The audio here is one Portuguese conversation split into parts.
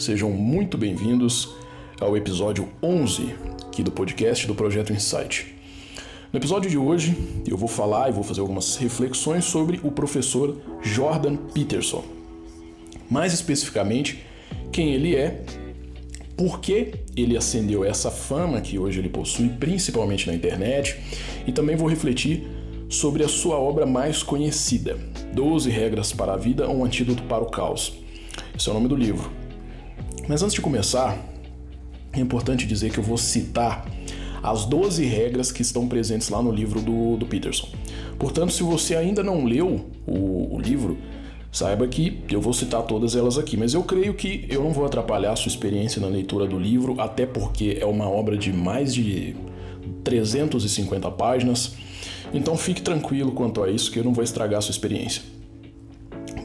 sejam muito bem-vindos ao episódio 11 aqui do podcast do Projeto Insight. No episódio de hoje eu vou falar e vou fazer algumas reflexões sobre o professor Jordan Peterson. Mais especificamente, quem ele é, por que ele acendeu essa fama que hoje ele possui, principalmente na internet, e também vou refletir sobre a sua obra mais conhecida, 12 Regras para a Vida, um Antídoto para o Caos. Esse é o nome do livro. Mas antes de começar, é importante dizer que eu vou citar as 12 regras que estão presentes lá no livro do, do Peterson. Portanto, se você ainda não leu o, o livro, saiba que eu vou citar todas elas aqui, mas eu creio que eu não vou atrapalhar a sua experiência na leitura do livro, até porque é uma obra de mais de 350 páginas. Então fique tranquilo quanto a isso, que eu não vou estragar a sua experiência.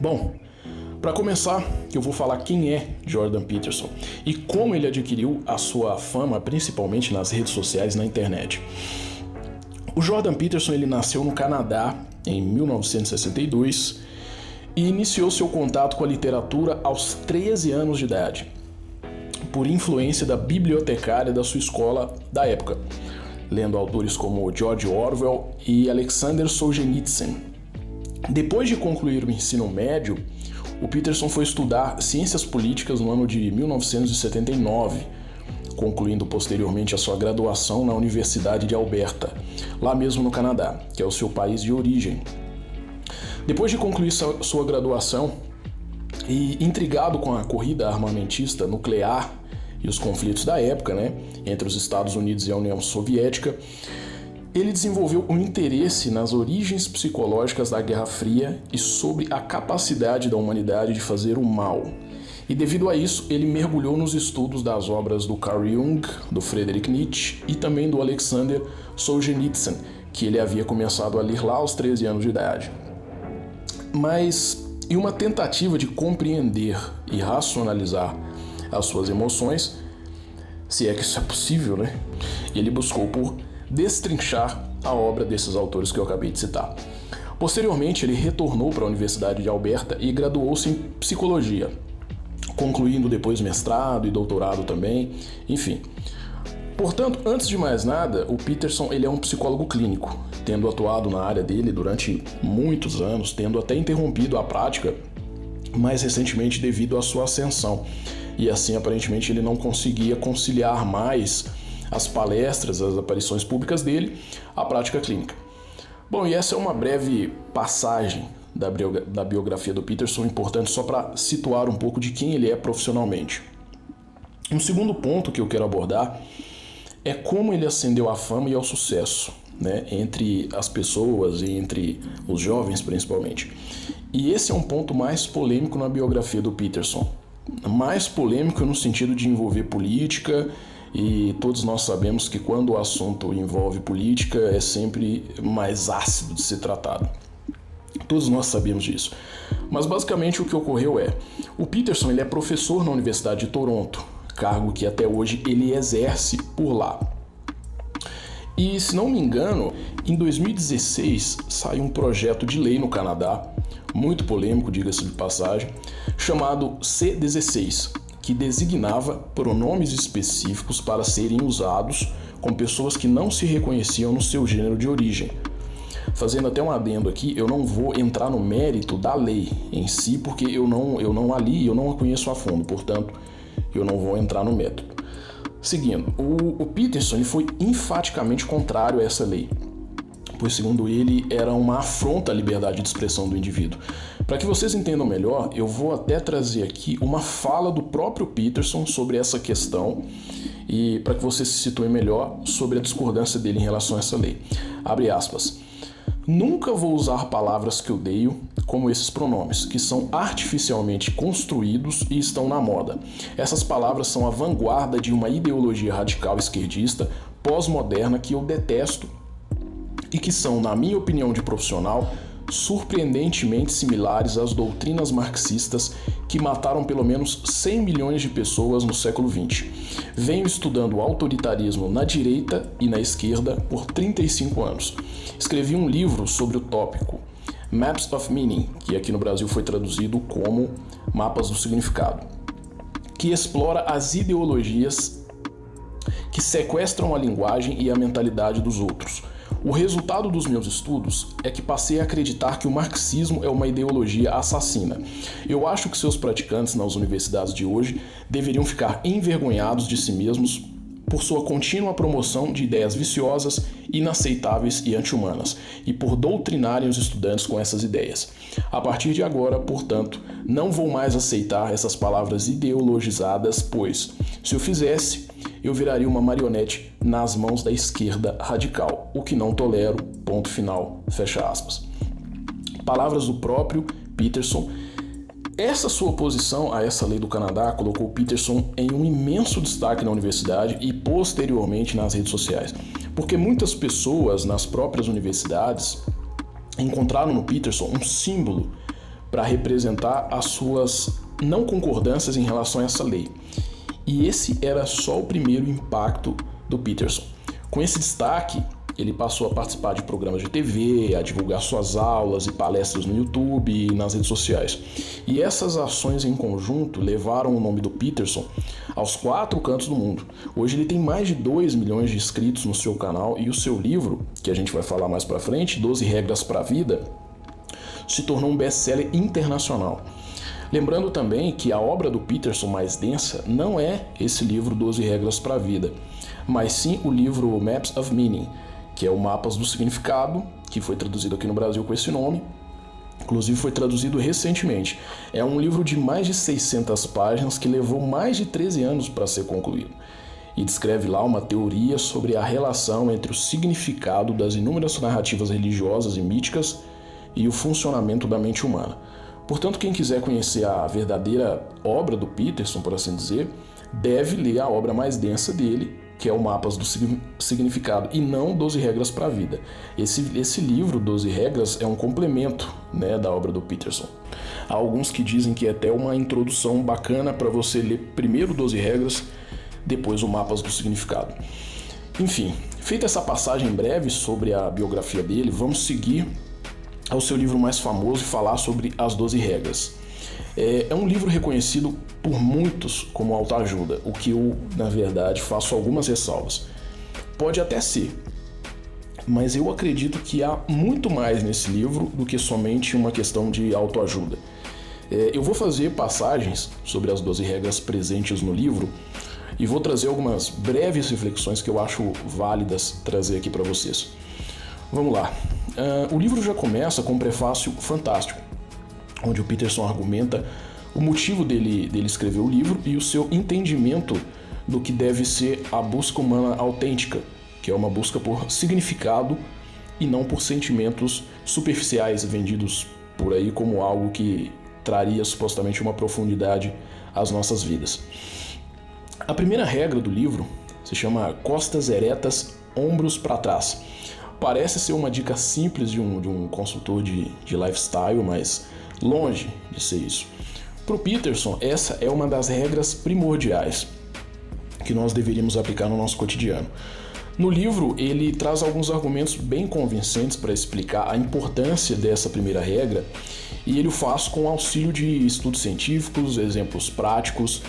Bom, para começar, eu vou falar quem é Jordan Peterson e como ele adquiriu a sua fama, principalmente nas redes sociais e na internet. O Jordan Peterson ele nasceu no Canadá em 1962 e iniciou seu contato com a literatura aos 13 anos de idade, por influência da bibliotecária da sua escola da época, lendo autores como George Orwell e Alexander Solzhenitsyn. Depois de concluir o ensino médio, o Peterson foi estudar ciências políticas no ano de 1979, concluindo posteriormente a sua graduação na Universidade de Alberta, lá mesmo no Canadá, que é o seu país de origem. Depois de concluir sua graduação e intrigado com a corrida armamentista nuclear e os conflitos da época, né, entre os Estados Unidos e a União Soviética, ele desenvolveu um interesse nas origens psicológicas da Guerra Fria e sobre a capacidade da humanidade de fazer o mal. E devido a isso, ele mergulhou nos estudos das obras do Carl Jung, do Friedrich Nietzsche e também do Alexander Solzhenitsyn, que ele havia começado a ler lá aos 13 anos de idade. Mas, em uma tentativa de compreender e racionalizar as suas emoções, se é que isso é possível, né? Ele buscou por destrinchar a obra desses autores que eu acabei de citar. Posteriormente, ele retornou para a Universidade de Alberta e graduou-se em psicologia, concluindo depois mestrado e doutorado também, enfim. Portanto, antes de mais nada, o Peterson ele é um psicólogo clínico, tendo atuado na área dele durante muitos anos, tendo até interrompido a prática mais recentemente devido à sua ascensão. E assim, aparentemente, ele não conseguia conciliar mais as palestras, as aparições públicas dele, a prática clínica. Bom, e essa é uma breve passagem da, da biografia do Peterson, importante só para situar um pouco de quem ele é profissionalmente. Um segundo ponto que eu quero abordar é como ele ascendeu à fama e ao sucesso, né, entre as pessoas e entre os jovens principalmente. E esse é um ponto mais polêmico na biografia do Peterson. Mais polêmico no sentido de envolver política e todos nós sabemos que quando o assunto envolve política é sempre mais ácido de ser tratado. Todos nós sabemos disso. Mas basicamente o que ocorreu é: o Peterson ele é professor na Universidade de Toronto, cargo que até hoje ele exerce por lá. E se não me engano, em 2016 saiu um projeto de lei no Canadá, muito polêmico, diga-se de passagem, chamado C16, que designava pronomes específicos para serem usados com pessoas que não se reconheciam no seu gênero de origem. Fazendo até um adendo aqui, eu não vou entrar no mérito da lei em si, porque eu não, eu não a li, eu não a conheço a fundo, portanto, eu não vou entrar no método. Seguindo, o, o Peterson foi enfaticamente contrário a essa lei pois, segundo ele, era uma afronta à liberdade de expressão do indivíduo. Para que vocês entendam melhor, eu vou até trazer aqui uma fala do próprio Peterson sobre essa questão e para que vocês se situem melhor sobre a discordância dele em relação a essa lei. Abre aspas. Nunca vou usar palavras que odeio, como esses pronomes, que são artificialmente construídos e estão na moda. Essas palavras são a vanguarda de uma ideologia radical esquerdista pós-moderna que eu detesto e que são, na minha opinião de profissional, surpreendentemente similares às doutrinas marxistas que mataram pelo menos 100 milhões de pessoas no século XX. Venho estudando autoritarismo na direita e na esquerda por 35 anos. Escrevi um livro sobre o tópico Maps of Meaning, que aqui no Brasil foi traduzido como Mapas do Significado, que explora as ideologias que sequestram a linguagem e a mentalidade dos outros o resultado dos meus estudos é que passei a acreditar que o marxismo é uma ideologia assassina. Eu acho que seus praticantes nas universidades de hoje deveriam ficar envergonhados de si mesmos por sua contínua promoção de ideias viciosas, inaceitáveis e anti-humanas, e por doutrinarem os estudantes com essas ideias. A partir de agora, portanto, não vou mais aceitar essas palavras ideologizadas, pois, se eu fizesse, eu viraria uma marionete nas mãos da esquerda radical, o que não tolero. Ponto final. Fecha aspas. Palavras do próprio Peterson. Essa sua oposição a essa lei do Canadá colocou Peterson em um imenso destaque na universidade e posteriormente nas redes sociais, porque muitas pessoas nas próprias universidades encontraram no Peterson um símbolo para representar as suas não concordâncias em relação a essa lei. E esse era só o primeiro impacto do Peterson. Com esse destaque, ele passou a participar de programas de TV, a divulgar suas aulas e palestras no YouTube e nas redes sociais. E essas ações em conjunto levaram o nome do Peterson aos quatro cantos do mundo. Hoje ele tem mais de 2 milhões de inscritos no seu canal e o seu livro, que a gente vai falar mais para frente, 12 regras para a vida, se tornou um best-seller internacional. Lembrando também que a obra do Peterson mais densa não é esse livro 12 Regras para a Vida, mas sim o livro Maps of Meaning, que é o Mapas do Significado, que foi traduzido aqui no Brasil com esse nome. Inclusive foi traduzido recentemente. É um livro de mais de 600 páginas que levou mais de 13 anos para ser concluído. E descreve lá uma teoria sobre a relação entre o significado das inúmeras narrativas religiosas e míticas e o funcionamento da mente humana. Portanto, quem quiser conhecer a verdadeira obra do Peterson, por assim dizer, deve ler a obra mais densa dele, que é o Mapas do Significado, e não 12 Regras para a Vida. Esse, esse livro, 12 Regras, é um complemento né, da obra do Peterson. Há alguns que dizem que é até uma introdução bacana para você ler primeiro 12 Regras, depois o Mapas do Significado. Enfim, feita essa passagem breve sobre a biografia dele, vamos seguir ao seu livro mais famoso e falar sobre as 12 regras. É, é um livro reconhecido por muitos como autoajuda, o que eu, na verdade, faço algumas ressalvas. Pode até ser, mas eu acredito que há muito mais nesse livro do que somente uma questão de autoajuda. É, eu vou fazer passagens sobre as 12 regras presentes no livro e vou trazer algumas breves reflexões que eu acho válidas trazer aqui para vocês. Vamos lá. Uh, o livro já começa com um prefácio fantástico, onde o Peterson argumenta o motivo dele, dele escrever o livro e o seu entendimento do que deve ser a busca humana autêntica, que é uma busca por significado e não por sentimentos superficiais vendidos por aí como algo que traria supostamente uma profundidade às nossas vidas. A primeira regra do livro se chama costas eretas, ombros para trás. Parece ser uma dica simples de um, de um consultor de, de lifestyle, mas longe de ser isso. Para o Peterson, essa é uma das regras primordiais que nós deveríamos aplicar no nosso cotidiano. No livro, ele traz alguns argumentos bem convincentes para explicar a importância dessa primeira regra, e ele o faz com auxílio de estudos científicos, exemplos práticos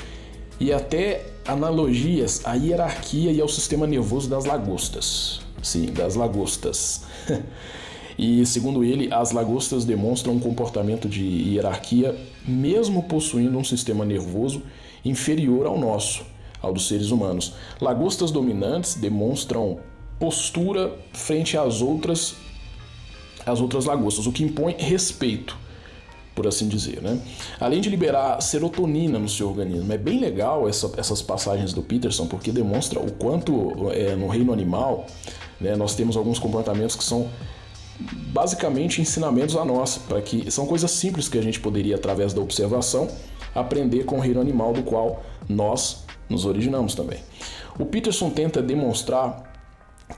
e até analogias à hierarquia e ao sistema nervoso das lagostas. Sim, das lagostas. e segundo ele, as lagostas demonstram um comportamento de hierarquia, mesmo possuindo um sistema nervoso inferior ao nosso, ao dos seres humanos. Lagostas dominantes demonstram postura frente às outras às outras lagostas, o que impõe respeito, por assim dizer. Né? Além de liberar serotonina no seu organismo. É bem legal essa, essas passagens do Peterson, porque demonstra o quanto é, no reino animal né? Nós temos alguns comportamentos que são basicamente ensinamentos a nós, para que são coisas simples que a gente poderia através da observação aprender com o reino animal do qual nós nos originamos também. O Peterson tenta demonstrar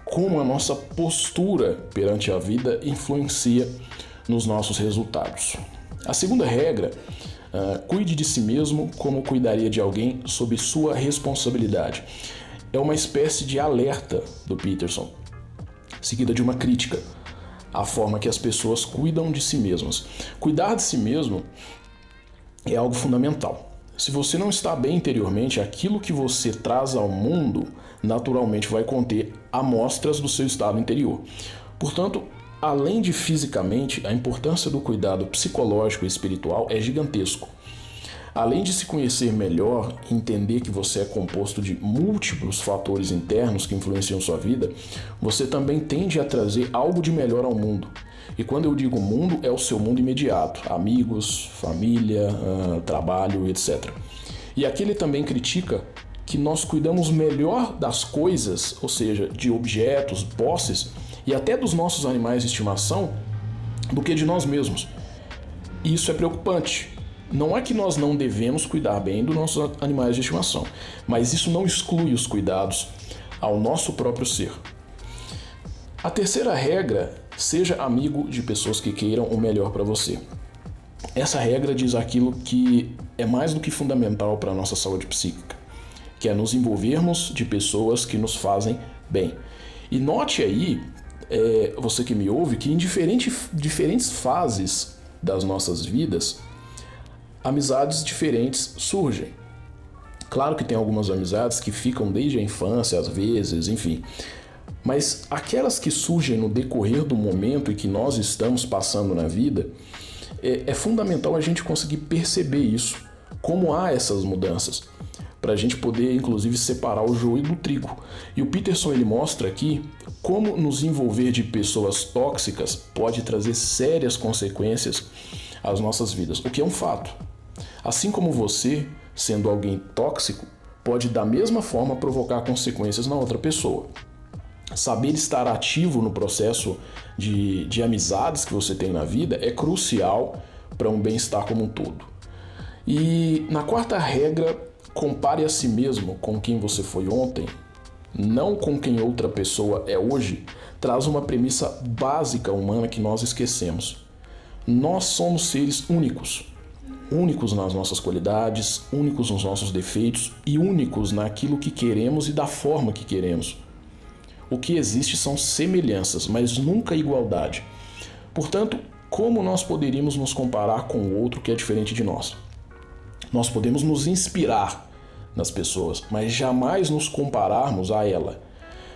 como a nossa postura perante a vida influencia nos nossos resultados. A segunda regra, uh, cuide de si mesmo como cuidaria de alguém sob sua responsabilidade. É uma espécie de alerta do Peterson, seguida de uma crítica à forma que as pessoas cuidam de si mesmas. Cuidar de si mesmo é algo fundamental. Se você não está bem interiormente, aquilo que você traz ao mundo naturalmente vai conter amostras do seu estado interior. Portanto, além de fisicamente, a importância do cuidado psicológico e espiritual é gigantesco. Além de se conhecer melhor, entender que você é composto de múltiplos fatores internos que influenciam sua vida, você também tende a trazer algo de melhor ao mundo. E quando eu digo mundo, é o seu mundo imediato: amigos, família, uh, trabalho, etc. E aqui ele também critica que nós cuidamos melhor das coisas, ou seja, de objetos, posses e até dos nossos animais de estimação, do que de nós mesmos. Isso é preocupante. Não é que nós não devemos cuidar bem dos nossos animais de estimação, mas isso não exclui os cuidados ao nosso próprio ser. A terceira regra Seja amigo de pessoas que queiram o melhor para você. Essa regra diz aquilo que é mais do que fundamental para a nossa saúde psíquica, que é nos envolvermos de pessoas que nos fazem bem. E note aí, é, você que me ouve, que em diferente, diferentes fases das nossas vidas, amizades diferentes surgem. Claro que tem algumas amizades que ficam desde a infância, às vezes, enfim. Mas aquelas que surgem no decorrer do momento e que nós estamos passando na vida, é, é fundamental a gente conseguir perceber isso, como há essas mudanças, para a gente poder inclusive separar o joio do trigo. E o Peterson ele mostra aqui como nos envolver de pessoas tóxicas pode trazer sérias consequências às nossas vidas, o que é um fato. Assim como você, sendo alguém tóxico, pode da mesma forma provocar consequências na outra pessoa saber estar ativo no processo de, de amizades que você tem na vida é crucial para um bem-estar como um todo. E na quarta regra, compare a si mesmo com quem você foi ontem, não com quem outra pessoa é hoje, traz uma premissa básica humana que nós esquecemos. Nós somos seres únicos, únicos nas nossas qualidades, únicos nos nossos defeitos e únicos naquilo que queremos e da forma que queremos. O que existe são semelhanças, mas nunca igualdade. Portanto, como nós poderíamos nos comparar com o outro que é diferente de nós? Nós podemos nos inspirar nas pessoas, mas jamais nos compararmos a ela.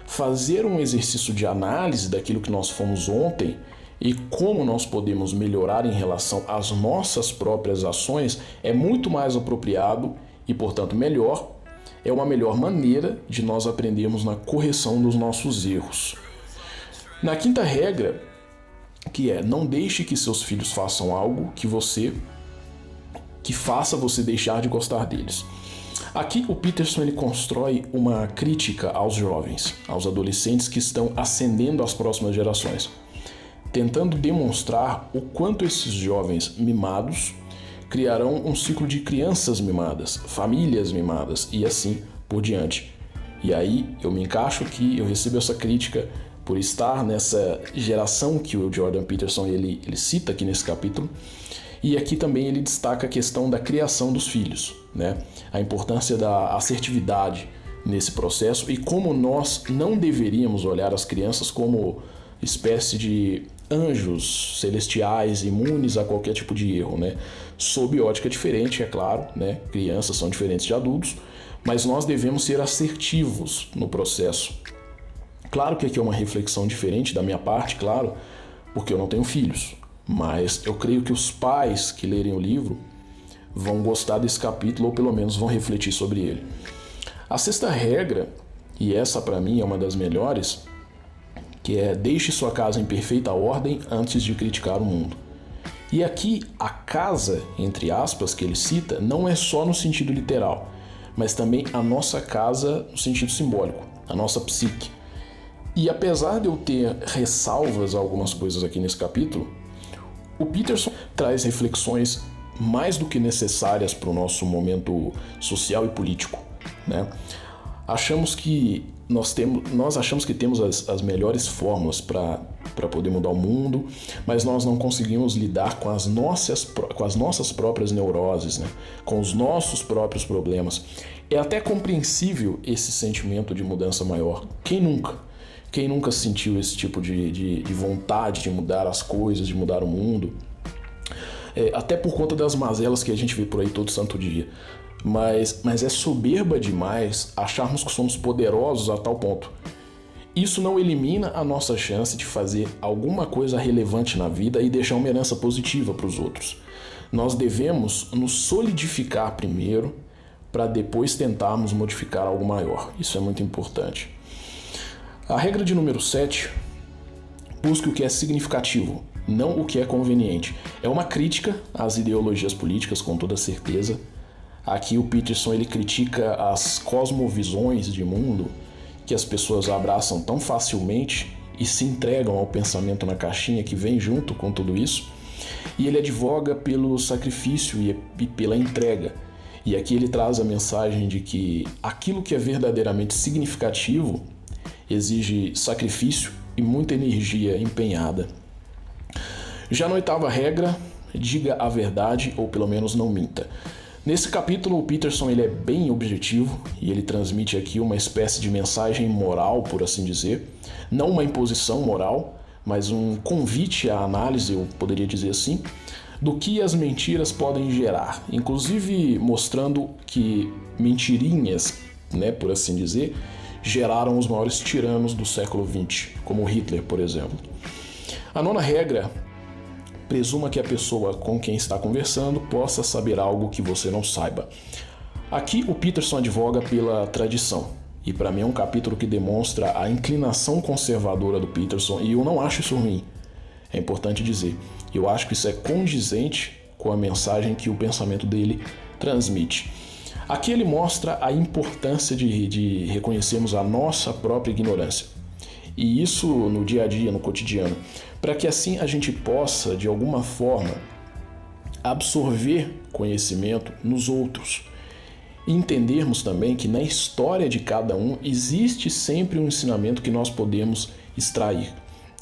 Fazer um exercício de análise daquilo que nós fomos ontem e como nós podemos melhorar em relação às nossas próprias ações é muito mais apropriado e, portanto, melhor é uma melhor maneira de nós aprendermos na correção dos nossos erros. Na quinta regra, que é não deixe que seus filhos façam algo que você que faça você deixar de gostar deles. Aqui o Peterson ele constrói uma crítica aos jovens, aos adolescentes que estão ascendendo às próximas gerações, tentando demonstrar o quanto esses jovens mimados criarão um ciclo de crianças mimadas, famílias mimadas e assim por diante. E aí eu me encaixo que eu recebo essa crítica por estar nessa geração que o Jordan Peterson ele, ele cita aqui nesse capítulo. E aqui também ele destaca a questão da criação dos filhos, né? a importância da assertividade nesse processo e como nós não deveríamos olhar as crianças como espécie de anjos celestiais imunes a qualquer tipo de erro, né? Sob ótica diferente, é claro, né? Crianças são diferentes de adultos, mas nós devemos ser assertivos no processo. Claro que aqui é uma reflexão diferente da minha parte, claro, porque eu não tenho filhos, mas eu creio que os pais que lerem o livro vão gostar desse capítulo ou pelo menos vão refletir sobre ele. A sexta regra, e essa para mim é uma das melhores, que é deixe sua casa em perfeita ordem antes de criticar o mundo. E aqui a casa, entre aspas, que ele cita, não é só no sentido literal, mas também a nossa casa no sentido simbólico, a nossa psique. E apesar de eu ter ressalvas a algumas coisas aqui nesse capítulo, o Peterson traz reflexões mais do que necessárias para o nosso momento social e político. Né? Achamos que nós, temos, nós achamos que temos as, as melhores fórmulas para poder mudar o mundo, mas nós não conseguimos lidar com as nossas, com as nossas próprias neuroses, né? com os nossos próprios problemas. É até compreensível esse sentimento de mudança maior. Quem nunca? Quem nunca sentiu esse tipo de, de, de vontade de mudar as coisas, de mudar o mundo? É, até por conta das mazelas que a gente vê por aí todo santo dia. Mas, mas é soberba demais acharmos que somos poderosos a tal ponto. Isso não elimina a nossa chance de fazer alguma coisa relevante na vida e deixar uma herança positiva para os outros. Nós devemos nos solidificar primeiro para depois tentarmos modificar algo maior. Isso é muito importante. A regra de número 7 busque o que é significativo, não o que é conveniente. É uma crítica às ideologias políticas, com toda certeza, Aqui o Peterson ele critica as cosmovisões de mundo que as pessoas abraçam tão facilmente e se entregam ao pensamento na caixinha que vem junto com tudo isso. E ele advoga pelo sacrifício e pela entrega. E aqui ele traz a mensagem de que aquilo que é verdadeiramente significativo exige sacrifício e muita energia empenhada. Já na oitava regra, diga a verdade ou pelo menos não minta. Nesse capítulo, o Peterson ele é bem objetivo e ele transmite aqui uma espécie de mensagem moral, por assim dizer, não uma imposição moral, mas um convite à análise, eu poderia dizer assim, do que as mentiras podem gerar, inclusive mostrando que mentirinhas, né, por assim dizer, geraram os maiores tiranos do século XX, como Hitler, por exemplo. A nona regra presuma que a pessoa com quem está conversando possa saber algo que você não saiba. Aqui o Peterson advoga pela tradição, e para mim é um capítulo que demonstra a inclinação conservadora do Peterson, e eu não acho isso ruim. É importante dizer. Eu acho que isso é condizente com a mensagem que o pensamento dele transmite. Aqui ele mostra a importância de, de reconhecermos a nossa própria ignorância. E isso no dia a dia, no cotidiano, para que assim a gente possa, de alguma forma, absorver conhecimento nos outros. Entendermos também que na história de cada um existe sempre um ensinamento que nós podemos extrair.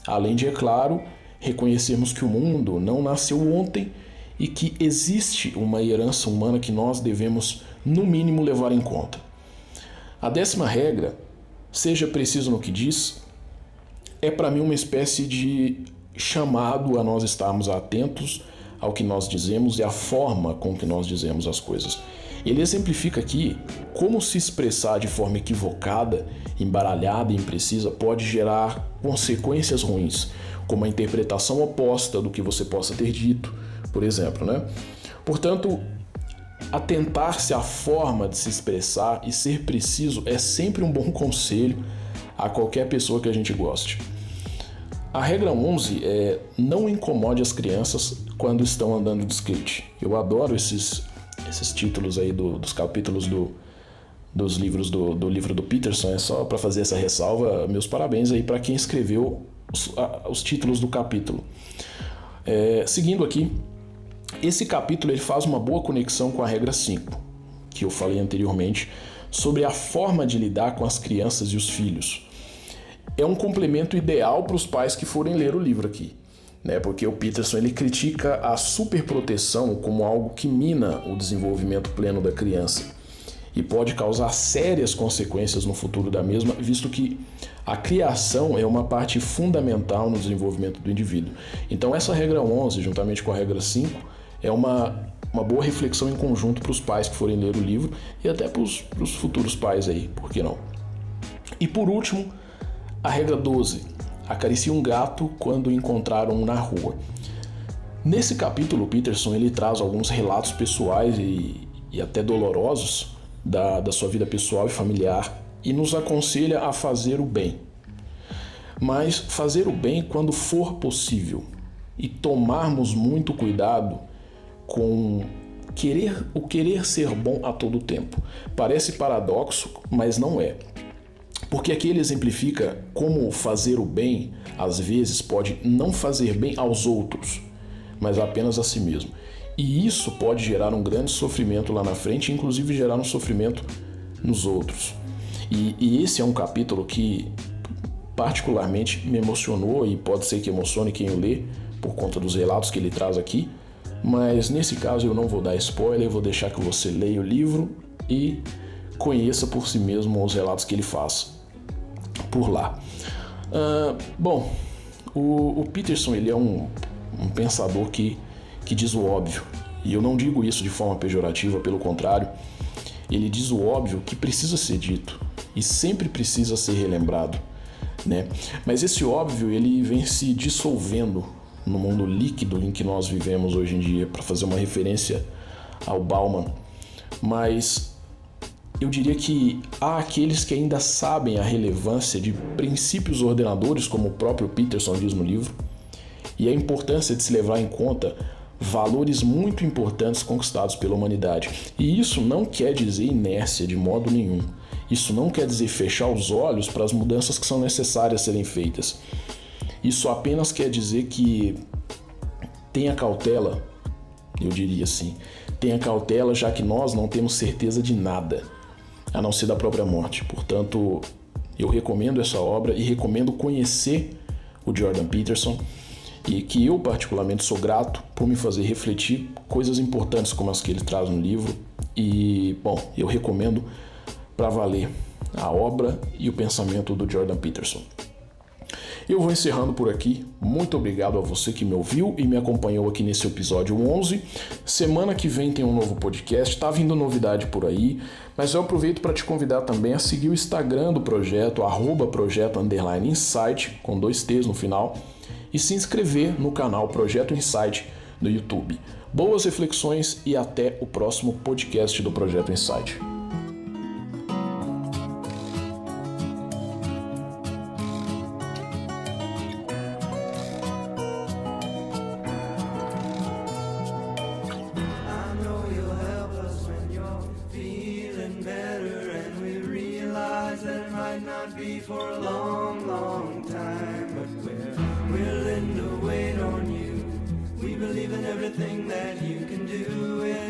Além de, é claro, reconhecermos que o mundo não nasceu ontem e que existe uma herança humana que nós devemos, no mínimo, levar em conta. A décima regra, seja preciso no que diz, é para mim uma espécie de chamado a nós estarmos atentos ao que nós dizemos e à forma com que nós dizemos as coisas. Ele exemplifica aqui como se expressar de forma equivocada, embaralhada e imprecisa pode gerar consequências ruins, como a interpretação oposta do que você possa ter dito, por exemplo, né? Portanto, atentar-se à forma de se expressar e ser preciso é sempre um bom conselho a qualquer pessoa que a gente goste. A regra 11 é não incomode as crianças quando estão andando de skate. Eu adoro esses, esses títulos aí do, dos capítulos do, dos livros do, do livro do Peterson. É só para fazer essa ressalva. Meus parabéns aí para quem escreveu os, a, os, títulos do capítulo. É, seguindo aqui, esse capítulo ele faz uma boa conexão com a regra 5, que eu falei anteriormente, sobre a forma de lidar com as crianças e os filhos é um complemento ideal para os pais que forem ler o livro aqui. Né? Porque o Peterson ele critica a superproteção como algo que mina o desenvolvimento pleno da criança e pode causar sérias consequências no futuro da mesma, visto que a criação é uma parte fundamental no desenvolvimento do indivíduo. Então, essa regra 11, juntamente com a regra 5, é uma, uma boa reflexão em conjunto para os pais que forem ler o livro e até para os futuros pais aí, por que não? E por último, a regra 12. Acaricie um gato quando o encontraram na rua. Nesse capítulo, Peterson ele traz alguns relatos pessoais e, e até dolorosos da, da sua vida pessoal e familiar e nos aconselha a fazer o bem. Mas fazer o bem quando for possível e tomarmos muito cuidado com querer o querer ser bom a todo tempo. Parece paradoxo, mas não é. Porque aqui ele exemplifica como fazer o bem, às vezes, pode não fazer bem aos outros, mas apenas a si mesmo. E isso pode gerar um grande sofrimento lá na frente, inclusive gerar um sofrimento nos outros. E, e esse é um capítulo que particularmente me emocionou e pode ser que emocione quem o lê por conta dos relatos que ele traz aqui. Mas nesse caso eu não vou dar spoiler, vou deixar que você leia o livro e conheça por si mesmo os relatos que ele faz por lá. Uh, bom, o, o, Peterson ele é um, um pensador que, que diz o óbvio. E eu não digo isso de forma pejorativa, pelo contrário, ele diz o óbvio que precisa ser dito e sempre precisa ser relembrado, né? Mas esse óbvio ele vem se dissolvendo no mundo líquido em que nós vivemos hoje em dia, para fazer uma referência ao Bauman. Mas eu diria que há aqueles que ainda sabem a relevância de princípios ordenadores, como o próprio Peterson diz no livro, e a importância de se levar em conta valores muito importantes conquistados pela humanidade. E isso não quer dizer inércia de modo nenhum. Isso não quer dizer fechar os olhos para as mudanças que são necessárias serem feitas. Isso apenas quer dizer que tenha cautela, eu diria assim. Tenha cautela, já que nós não temos certeza de nada a não ser da própria morte. Portanto, eu recomendo essa obra e recomendo conhecer o Jordan Peterson e que eu particularmente sou grato por me fazer refletir coisas importantes como as que ele traz no livro e bom, eu recomendo para valer a obra e o pensamento do Jordan Peterson. Eu vou encerrando por aqui. Muito obrigado a você que me ouviu e me acompanhou aqui nesse episódio 11. Semana que vem tem um novo podcast, tá vindo novidade por aí, mas eu aproveito para te convidar também a seguir o Instagram do projeto, arroba projeto underline insight, com dois T's no final, e se inscrever no canal Projeto Insight no YouTube. Boas reflexões e até o próximo podcast do Projeto Insight. happy for a long, long time. But we're willing to wait on you. We believe in everything that you can do. We're